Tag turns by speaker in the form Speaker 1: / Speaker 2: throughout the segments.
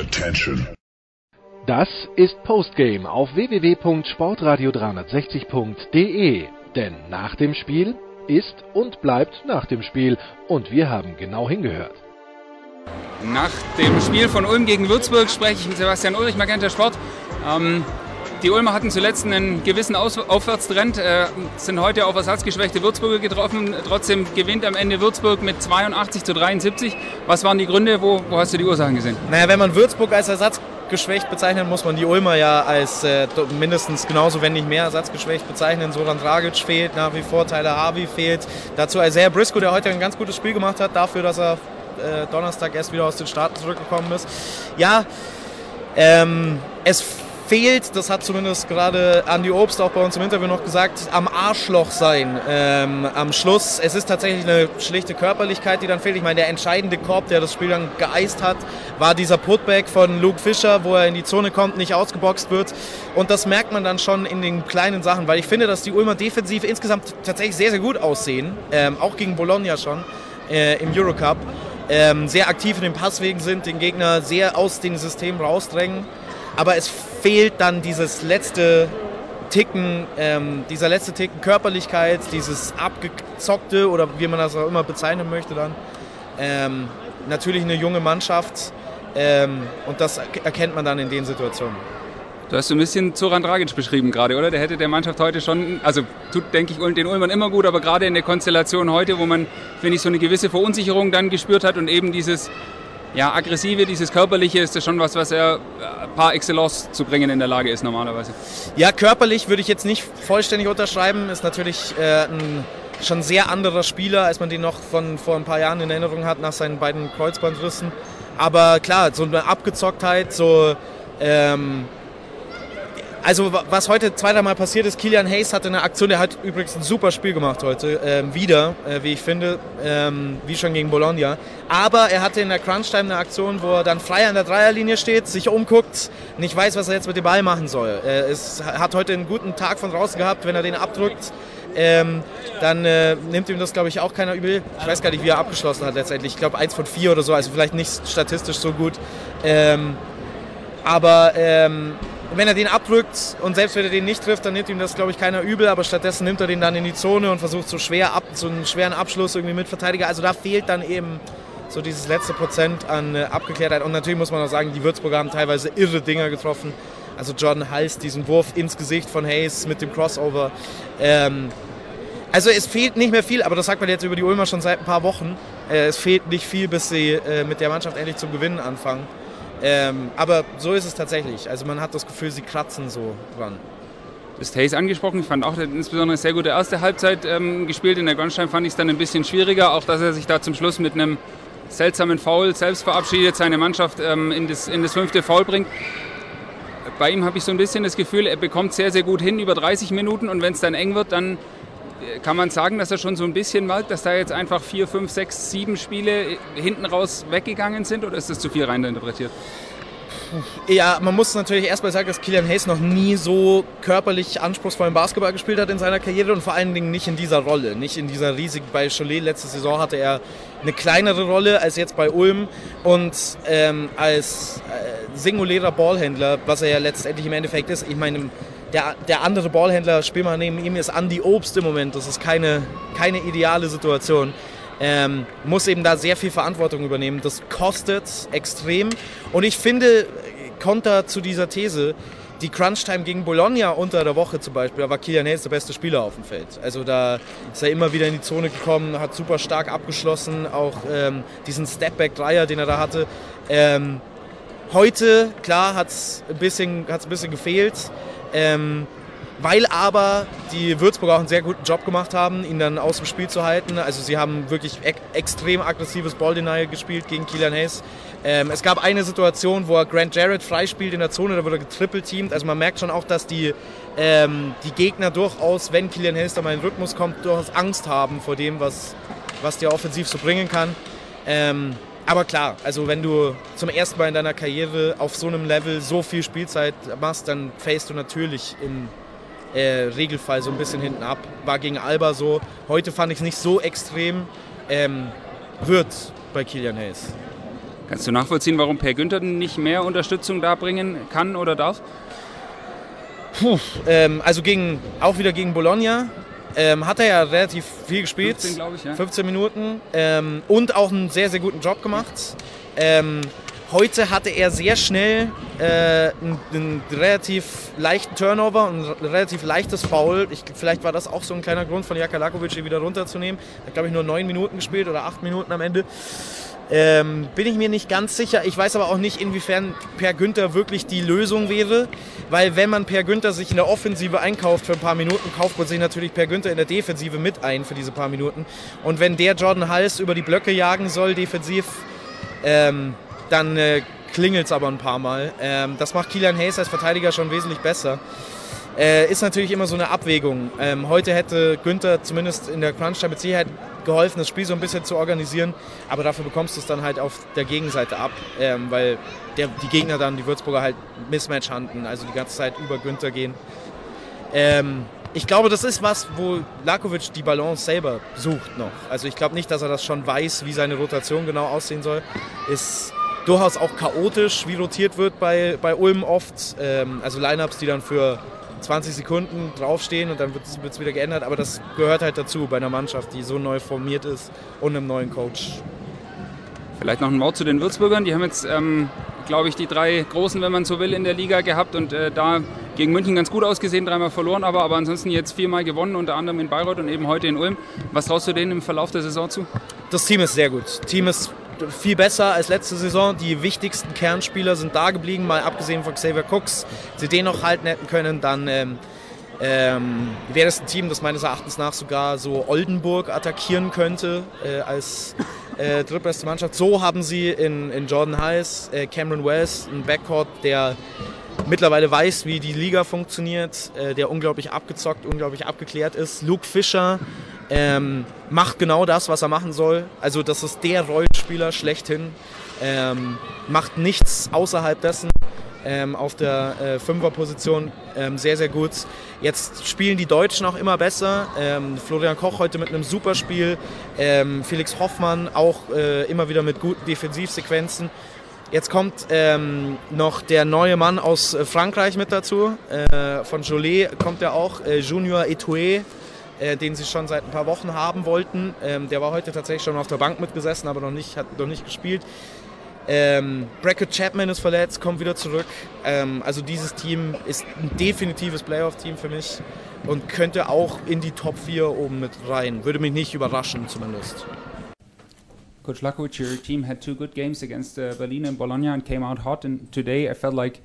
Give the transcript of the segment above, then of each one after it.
Speaker 1: Attention.
Speaker 2: Das ist Postgame auf www.sportradio360.de. Denn nach dem Spiel ist und bleibt nach dem Spiel. Und wir haben genau hingehört.
Speaker 3: Nach dem Spiel von Ulm gegen Würzburg spreche ich mit Sebastian Ulrich, Magenta Sport. Ähm, die Ulmer hatten zuletzt einen gewissen Aufwärtstrend, äh, sind heute auf ersatzgeschwächte Würzburger getroffen. Trotzdem gewinnt am Ende Würzburg mit 82 zu 73. Was waren die Gründe? Wo, wo hast du die Ursachen gesehen?
Speaker 4: Naja, wenn man Würzburg als ersatzgeschwächt bezeichnet, muss man die Ulmer ja als äh, mindestens genauso, wenn nicht mehr ersatzgeschwächt bezeichnen. Soran Dragic fehlt nach wie vor, Tyler Harvey fehlt. Dazu Isaiah Briscoe, der heute ein ganz gutes Spiel gemacht hat, dafür, dass er äh, Donnerstag erst wieder aus den Staaten zurückgekommen ist. Ja, ähm, es fehlt, das hat zumindest gerade Andy Obst auch bei uns im Interview noch gesagt, am Arschloch sein ähm, am Schluss. Es ist tatsächlich eine schlichte Körperlichkeit, die dann fehlt. Ich meine, der entscheidende Korb, der das Spiel dann geeist hat, war dieser Putback von Luke Fischer, wo er in die Zone kommt, nicht ausgeboxt wird. Und das merkt man dann schon in den kleinen Sachen, weil ich finde, dass die Ulmer defensiv insgesamt tatsächlich sehr, sehr gut aussehen. Ähm, auch gegen Bologna schon äh, im Eurocup. Ähm, sehr aktiv in den Passwegen sind, den Gegner sehr aus dem System rausdrängen aber es fehlt dann dieses letzte Ticken, ähm, dieser letzte Ticken Körperlichkeit, dieses abgezockte oder wie man das auch immer bezeichnen möchte dann. Ähm, natürlich eine junge Mannschaft ähm, und das erkennt man dann in den Situationen.
Speaker 3: Du hast ein bisschen Zoran Dragic beschrieben gerade, oder? Der hätte der Mannschaft heute schon, also tut, denke ich, den Ulmern immer gut, aber gerade in der Konstellation heute, wo man, finde ich, so eine gewisse Verunsicherung dann gespürt hat und eben dieses ja, aggressive, dieses körperliche ist das schon was, was er äh, par excellence zu bringen in der Lage ist normalerweise.
Speaker 4: Ja, körperlich würde ich jetzt nicht vollständig unterschreiben. Ist natürlich äh, ein schon sehr anderer Spieler, als man den noch von vor ein paar Jahren in Erinnerung hat nach seinen beiden Kreuzbandrissen. Aber klar, so eine Abgezocktheit, so ähm, also was heute zweimal passiert ist, Kilian Hayes hatte eine Aktion, der hat übrigens ein super Spiel gemacht heute, ähm, wieder, äh, wie ich finde, ähm, wie schon gegen Bologna. Aber er hatte in der Crunch-Time eine Aktion, wo er dann frei an der Dreierlinie steht, sich umguckt, nicht weiß, was er jetzt mit dem Ball machen soll. Er ist, hat heute einen guten Tag von draußen gehabt, wenn er den abdrückt. Ähm, dann äh, nimmt ihm das, glaube ich, auch keiner übel. Ich weiß gar nicht, wie er abgeschlossen hat letztendlich. Ich glaube, eins von vier oder so, also vielleicht nicht statistisch so gut. Ähm, aber ähm, wenn er den abdrückt und selbst wenn er den nicht trifft, dann nimmt ihm das, glaube ich, keiner übel, aber stattdessen nimmt er den dann in die Zone und versucht so schwer ab, so einen schweren Abschluss irgendwie mit Verteidiger. Also da fehlt dann eben so dieses letzte Prozent an äh, Abgeklärtheit. Und natürlich muss man auch sagen, die Würzburger haben teilweise irre Dinger getroffen. Also Jordan Hals, diesen Wurf ins Gesicht von Hayes mit dem Crossover. Ähm, also es fehlt nicht mehr viel, aber das sagt man jetzt über die Ulmer schon seit ein paar Wochen. Äh, es fehlt nicht viel, bis sie äh, mit der Mannschaft endlich zum Gewinnen anfangen. Ähm, aber so ist es tatsächlich. Also man hat das Gefühl, sie kratzen so dran.
Speaker 3: Du hast Hayes angesprochen. Ich fand auch insbesondere eine sehr gute erste Halbzeit ähm, gespielt. In der Grandstein fand ich es dann ein bisschen schwieriger. Auch, dass er sich da zum Schluss mit einem seltsamen Foul selbst verabschiedet, seine Mannschaft ähm, in, das, in das fünfte Foul bringt. Bei ihm habe ich so ein bisschen das Gefühl, er bekommt sehr, sehr gut hin über 30 Minuten und wenn es dann eng wird, dann kann man sagen, dass er schon so ein bisschen malt, dass da jetzt einfach vier, fünf, sechs, sieben Spiele hinten raus weggegangen sind oder ist das zu viel reininterpretiert?
Speaker 4: Ja, man muss natürlich erstmal sagen, dass Kilian Hayes noch nie so körperlich anspruchsvollen Basketball gespielt hat in seiner Karriere und vor allen Dingen nicht in dieser Rolle, nicht in dieser riesigen. Bei Cholet letzte Saison hatte er eine kleinere Rolle als jetzt bei Ulm und ähm, als äh, singulärer Ballhändler, was er ja letztendlich im Endeffekt ist. Ich meine, der, der andere Ballhändler, Spielmann neben ihm, ist Andy Obst im Moment. Das ist keine, keine ideale Situation. Ähm, muss eben da sehr viel Verantwortung übernehmen. Das kostet extrem. Und ich finde, Konter zu dieser These, die Crunch-Time gegen Bologna unter der Woche zum Beispiel, da war Kilian Hayes der beste Spieler auf dem Feld. Also da ist er immer wieder in die Zone gekommen, hat super stark abgeschlossen, auch ähm, diesen Stepback-Dreier, den er da hatte. Ähm, heute, klar, hat es ein, ein bisschen gefehlt. Ähm, weil aber die Würzburger auch einen sehr guten Job gemacht haben, ihn dann aus dem Spiel zu halten. Also sie haben wirklich e extrem aggressives Ball-Denial gespielt gegen Kilian Hayes. Ähm, es gab eine Situation, wo er Grant Jarrett freispielt in der Zone, da wurde er getrippelteamt. Also man merkt schon auch, dass die, ähm, die Gegner durchaus, wenn Kilian Hayes da mal in den Rhythmus kommt, durchaus Angst haben vor dem, was, was der offensiv so bringen kann. Ähm, aber klar, also wenn du zum ersten Mal in deiner Karriere auf so einem Level so viel Spielzeit machst, dann fällst du natürlich im äh, Regelfall so ein bisschen hinten ab. War gegen Alba so. Heute fand ich es nicht so extrem. Ähm, wird bei Kilian Hayes.
Speaker 3: Kannst du nachvollziehen, warum Per Günther nicht mehr Unterstützung da bringen kann oder darf?
Speaker 4: Puh, ähm, also gegen, auch wieder gegen Bologna ähm, hat er ja relativ viel gespielt.
Speaker 3: 15, ich, ja.
Speaker 4: 15 Minuten. Ähm, und auch einen sehr, sehr guten Job gemacht. Ähm, heute hatte er sehr schnell äh, einen, einen, relativ leichten Turnover und ein relativ leichtes Foul. Ich, vielleicht war das auch so ein kleiner Grund von Jaka Lakovic, ihn wieder runterzunehmen. Er hat, glaube ich, nur neun Minuten gespielt oder acht Minuten am Ende. Ähm, bin ich mir nicht ganz sicher. Ich weiß aber auch nicht, inwiefern Per Günther wirklich die Lösung wäre. Weil wenn man Per Günther sich in der Offensive einkauft für ein paar Minuten, kauft man sich natürlich Per Günther in der Defensive mit ein für diese paar Minuten. Und wenn der Jordan Hals über die Blöcke jagen soll, defensiv, ähm, dann äh, klingelt es aber ein paar Mal. Ähm, das macht Kilian Hayes als Verteidiger schon wesentlich besser. Äh, ist natürlich immer so eine Abwägung. Ähm, heute hätte Günther zumindest in der Crunch-Time mit Sicherheit geholfen, das Spiel so ein bisschen zu organisieren. Aber dafür bekommst du es dann halt auf der Gegenseite ab, ähm, weil der, die Gegner dann, die Würzburger halt Mismatch handeln, also die ganze Zeit über Günther gehen. Ähm, ich glaube, das ist was, wo Lakovic die Balance selber sucht noch. Also ich glaube nicht, dass er das schon weiß, wie seine Rotation genau aussehen soll. Ist durchaus auch chaotisch, wie rotiert wird bei, bei Ulm oft. Ähm, also Lineups, die dann für 20 Sekunden draufstehen und dann wird es wieder geändert. Aber das gehört halt dazu bei einer Mannschaft, die so neu formiert ist und einem neuen Coach.
Speaker 3: Vielleicht noch ein Wort zu den Würzburgern. Die haben jetzt, ähm, glaube ich, die drei Großen, wenn man so will, in der Liga gehabt und äh, da gegen München ganz gut ausgesehen, dreimal verloren, aber, aber ansonsten jetzt viermal gewonnen, unter anderem in Bayreuth und eben heute in Ulm. Was traust du denen im Verlauf der Saison zu?
Speaker 4: Das Team ist sehr gut. Team ist viel besser als letzte Saison. Die wichtigsten Kernspieler sind da geblieben, mal abgesehen von Xavier Cooks. Sie den noch halten hätten können, dann ähm, ähm, wäre es ein Team, das meines Erachtens nach sogar so Oldenburg attackieren könnte äh, als äh, drittbeste Mannschaft. So haben sie in, in Jordan Heiss, äh, Cameron West, einen Backcourt, der mittlerweile weiß, wie die Liga funktioniert, äh, der unglaublich abgezockt, unglaublich abgeklärt ist. Luke Fischer, ähm, macht genau das, was er machen soll. Also das ist der Rollenspieler schlechthin. Ähm, macht nichts außerhalb dessen. Ähm, auf der äh, Fünferposition ähm, sehr, sehr gut. Jetzt spielen die Deutschen auch immer besser. Ähm, Florian Koch heute mit einem super Spiel. Ähm, Felix Hoffmann auch äh, immer wieder mit guten Defensivsequenzen. Jetzt kommt ähm, noch der neue Mann aus äh, Frankreich mit dazu. Äh, von Jolet kommt er auch, äh, Junior Etoué äh, den sie schon seit ein paar Wochen haben wollten. Ähm, der war heute tatsächlich schon auf der Bank mitgesessen, aber noch nicht, hat noch nicht gespielt. Ähm, Brackett Chapman ist verletzt, kommt wieder zurück. Ähm, also dieses Team ist ein definitives Playoff-Team für mich und könnte auch in die Top 4 oben mit rein. Würde mich nicht überraschen zumindest.
Speaker 3: Coach Lakovic, your team had two good games against uh, Berlin and Bologna and came out hot. And today I felt like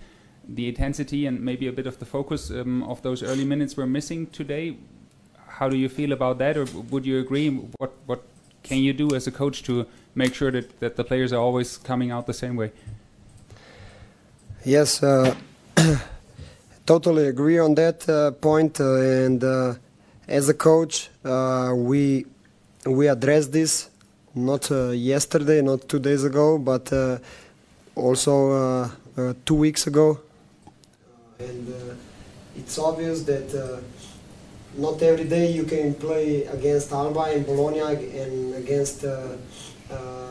Speaker 3: the intensity and maybe a bit of the focus um, of those early minutes were missing today. how do you feel about that, or would you agree? What what can you do as a coach to make sure that, that the players are always coming out the same way?
Speaker 1: Yes, uh, totally agree on that uh, point. Uh, and uh, as a coach, uh, we we addressed this not uh, yesterday, not two days ago, but also two weeks ago. and it's obvious that not every day you can play against Alba and Bologna and against, uh, uh,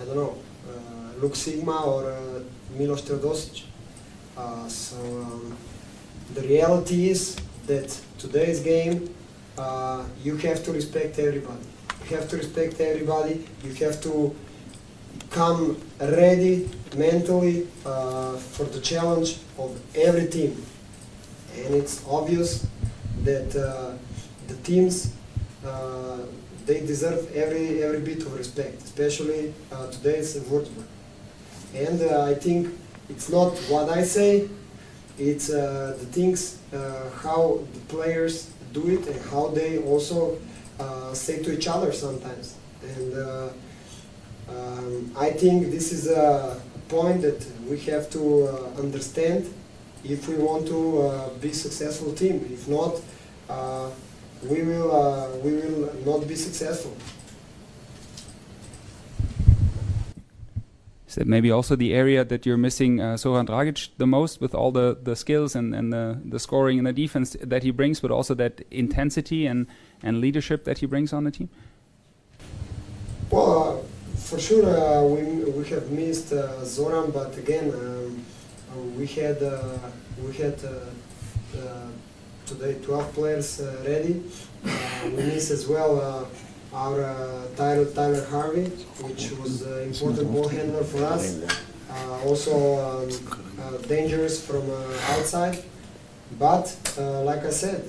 Speaker 1: I don't know, uh, Luke Sigma or uh, Milos Teodosic. Uh, so um, the reality is that today's game, uh, you have to respect everybody. You have to respect everybody. You have to come ready mentally for the challenge of every team. And it's obvious that uh, the teams uh, they deserve every every bit of respect, especially uh, today's Würzburg. And I think it's not what I say; it's the things how the players do it and how they also say to each other sometimes. And um, I think this is a point that we have to uh, understand if we want to uh, be successful team. If not, uh, we will uh, we will not be successful.
Speaker 3: Is that maybe also the area that you're missing uh, Dragic the most with all the, the skills and, and the, the scoring and the defense that he brings, but also that intensity and, and leadership that he brings on the team?
Speaker 1: Well, uh, for sure, uh, we, we have missed uh, Zoran, but again, um, we had we had today 12 players ready. we miss as well our uh, Tyler, Tyler Harvey, which was an important ball handler for us. Uh, also um, uh, dangerous from outside. But like I said,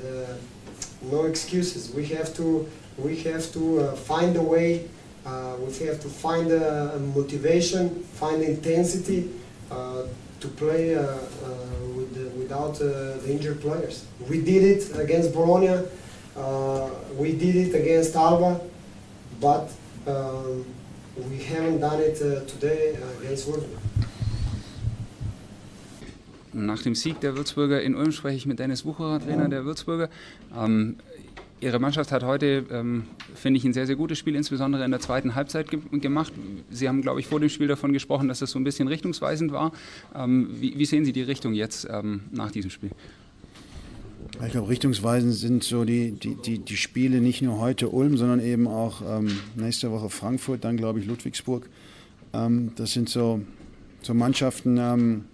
Speaker 1: no excuses. We have to we have to find a way. we have to find a, motivation, find intensity to play with the, without the injured players. We did it against Bologna. Uh, we did it against Alba but um, we haven't done it uh, today against Wolfsburg.
Speaker 3: Nach dem Sieg der Würzburger in Ulm spreche ich mit Dennis Wucherer, Trainer der Würzburger. Ähm, Ihre Mannschaft hat heute, ähm, finde ich, ein sehr, sehr gutes Spiel, insbesondere in der zweiten Halbzeit ge gemacht. Sie haben, glaube ich, vor dem Spiel davon gesprochen, dass das so ein bisschen richtungsweisend war. Ähm, wie, wie, sehen Sie die Richtung jetzt ähm, nach diesem Spiel?
Speaker 5: Ich glaube, richtungsweisend sind so die, die, die, die Spiele nicht nur heute Ulm, sondern eben auch ähm, nächste Woche Frankfurt, dann glaube ich Ludwigsburg. Ähm, das sind so, so Mannschaften, ähm,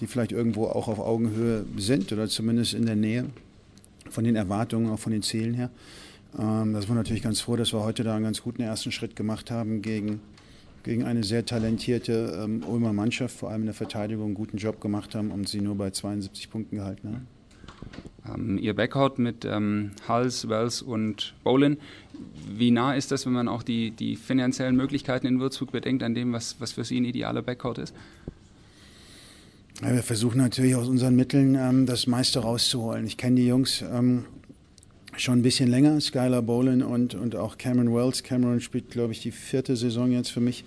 Speaker 5: die vielleicht irgendwo auch auf Augenhöhe sind oder zumindest in der Nähe von den Erwartungen, auch von den Zielen her. Ähm, das war natürlich ganz froh, dass wir heute da einen ganz guten ersten Schritt gemacht haben gegen, gegen eine sehr talentierte ähm, Ulmer Mannschaft, vor allem in der Verteidigung einen guten Job gemacht haben und sie nur bei 72 Punkten gehalten haben
Speaker 3: ähm, ihr Backcourt mit ähm, Hals, Wells und Bolin. Wie nah ist das, wenn man auch die, die finanziellen Möglichkeiten in Würzburg bedenkt, an dem, was, was für Sie ein idealer Backcourt ist?
Speaker 5: Ja, wir versuchen natürlich aus unseren Mitteln ähm, das meiste rauszuholen. Ich kenne die Jungs ähm, schon ein bisschen länger, Skylar Bolin und, und auch Cameron Wells. Cameron spielt, glaube ich, die vierte Saison jetzt für mich.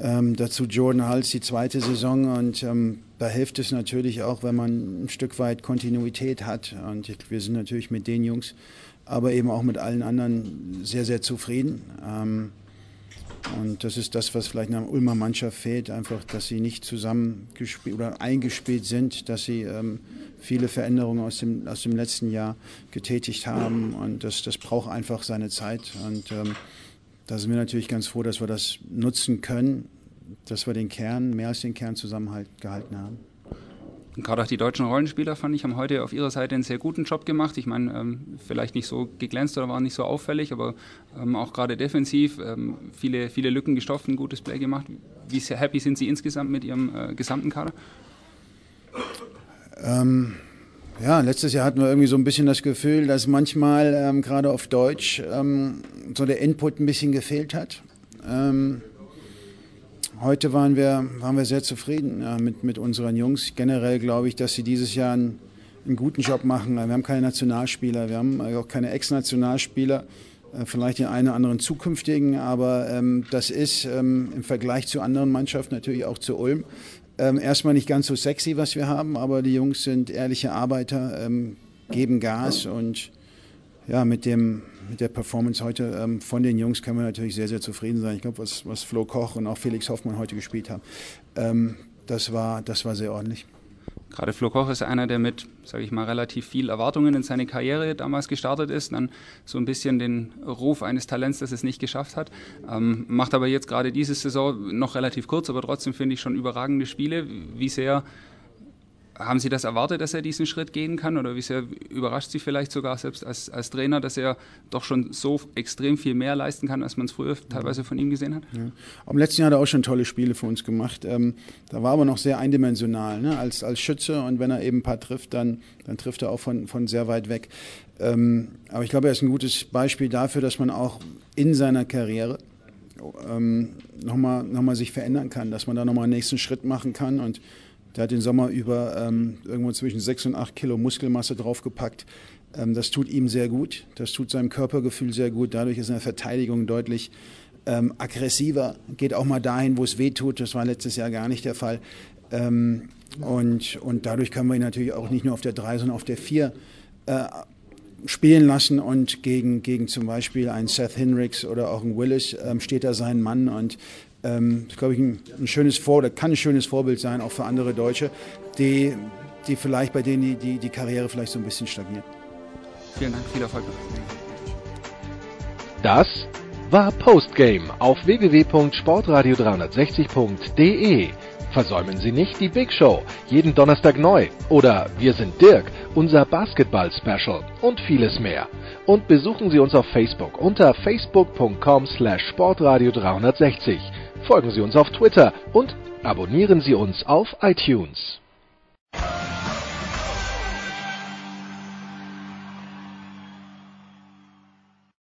Speaker 5: Ähm, dazu Jordan Hals die zweite Saison und ähm, da hilft es natürlich auch, wenn man ein Stück weit Kontinuität hat. Und wir sind natürlich mit den Jungs, aber eben auch mit allen anderen sehr, sehr zufrieden. Ähm, und das ist das, was vielleicht einer Ulmer Mannschaft fehlt, einfach, dass sie nicht zusammengespielt oder eingespielt sind, dass sie ähm, viele Veränderungen aus dem, aus dem letzten Jahr getätigt haben. Und das, das braucht einfach seine Zeit. Und ähm, da sind wir natürlich ganz froh, dass wir das nutzen können, dass wir den Kern, mehr als den Kern zusammengehalten haben.
Speaker 3: Und gerade auch die deutschen Rollenspieler, fand ich, haben heute auf ihrer Seite einen sehr guten Job gemacht. Ich meine, ähm, vielleicht nicht so geglänzt oder waren nicht so auffällig, aber ähm, auch gerade defensiv ähm, viele, viele Lücken gestopft, ein gutes Play gemacht. Wie sehr happy sind Sie insgesamt mit Ihrem äh, gesamten Kader?
Speaker 5: Ähm, ja, letztes Jahr hatten wir irgendwie so ein bisschen das Gefühl, dass manchmal ähm, gerade auf Deutsch ähm, so der Input ein bisschen gefehlt hat. Ähm, heute waren wir, waren wir sehr zufrieden äh, mit, mit unseren Jungs. Generell glaube ich, dass sie dieses Jahr einen, einen, guten Job machen. Wir haben keine Nationalspieler, wir haben auch keine Ex-Nationalspieler, äh, vielleicht den einen oder anderen zukünftigen, aber ähm, das ist ähm, im Vergleich zu anderen Mannschaften, natürlich auch zu Ulm, ähm, erstmal nicht ganz so sexy, was wir haben, aber die Jungs sind ehrliche Arbeiter, ähm, geben Gas und ja, mit, dem, mit der Performance heute ähm, von den Jungs können wir natürlich sehr, sehr zufrieden sein. Ich glaube, was, was Flo Koch und auch Felix Hoffmann heute gespielt haben, ähm, das, war, das war sehr ordentlich.
Speaker 3: Gerade Flo Koch ist einer, der mit, sage ich mal, relativ viel Erwartungen in seine Karriere damals gestartet ist, dann so ein bisschen den Ruf eines Talents, das es nicht geschafft hat. Ähm, macht aber jetzt gerade diese Saison noch relativ kurz, aber trotzdem finde ich schon überragende Spiele. Wie sehr haben Sie das erwartet, dass er diesen Schritt gehen kann? Oder wie sehr überrascht Sie vielleicht sogar selbst als, als Trainer, dass er doch schon so extrem viel mehr leisten kann, als man es früher teilweise von ihm gesehen hat? Ja.
Speaker 5: Im letzten Jahr hat er auch schon tolle Spiele für uns gemacht. Ähm, da war aber noch sehr eindimensional ne? als, als Schütze. Und wenn er eben ein paar trifft, dann, dann trifft er auch von, von sehr weit weg. Ähm, aber ich glaube, er ist ein gutes Beispiel dafür, dass man auch in seiner Karriere ähm, nochmal noch mal sich verändern kann, dass man da nochmal einen nächsten Schritt machen kann und der hat den Sommer über ähm, irgendwo zwischen 6 und 8 Kilo Muskelmasse draufgepackt. Ähm, das tut ihm sehr gut, das tut seinem Körpergefühl sehr gut. Dadurch ist in der Verteidigung deutlich ähm, aggressiver, geht auch mal dahin, wo es weh tut. Das war letztes Jahr gar nicht der Fall. Ähm, und, und dadurch können wir ihn natürlich auch nicht nur auf der 3, sondern auf der 4 äh, spielen lassen und gegen, gegen zum Beispiel einen Seth Hinricks oder auch einen Willis ähm, steht da sein Mann und ähm, das ist, glaube ich, ein, ein schönes Vor oder kann ein schönes Vorbild sein, auch für andere Deutsche, die, die vielleicht bei denen die, die, die Karriere vielleicht so ein bisschen stagniert.
Speaker 3: Vielen Dank, viel Erfolg.
Speaker 2: Das war Postgame auf www.sportradio360.de. Versäumen Sie nicht die Big Show, jeden Donnerstag neu. Oder Wir sind Dirk, unser Basketball-Special und vieles mehr. Und besuchen Sie uns auf Facebook unter facebook.com slash sportradio360 folgen Sie uns auf Twitter und abonnieren Sie uns auf iTunes.